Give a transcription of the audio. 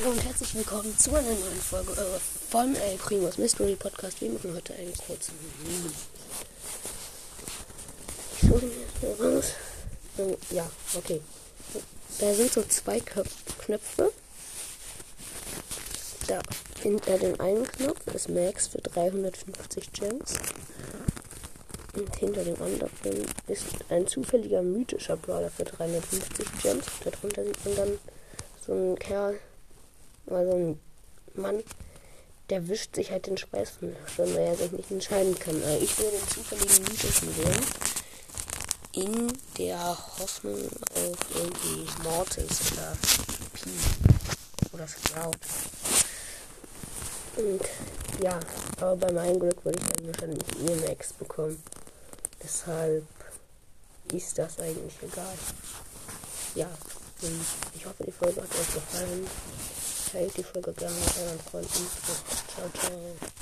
Hallo und herzlich willkommen zu einer neuen Folge äh, von El Primos Mystery Podcast. Wir machen heute einen kurzen Meme. Ich suche ihn jetzt mal raus. Ähm, ja, okay. Da sind so zwei Knöpfe. Da hinter dem einen Knopf ist Max für 350 Gems. Und hinter dem anderen ist ein zufälliger mythischer Brawler für 350 Gems. Darunter sieht man dann so einen Kerl, also ein Mann, der wischt sich halt den Speis von der Stirn, weil er sich nicht entscheiden kann. Also ich will den zufälligen mythischen wählen. In der Hoffnung auf irgendwie Mortis oder Pi oder Sprout. Und ja, aber bei meinem Glück würde ich dann wahrscheinlich EMX bekommen. Deshalb ist das eigentlich egal. Ja, und ich hoffe, die Folge hat euch gefallen. Teilt die Folge gerne mit euren Freunden. Ciao, ciao.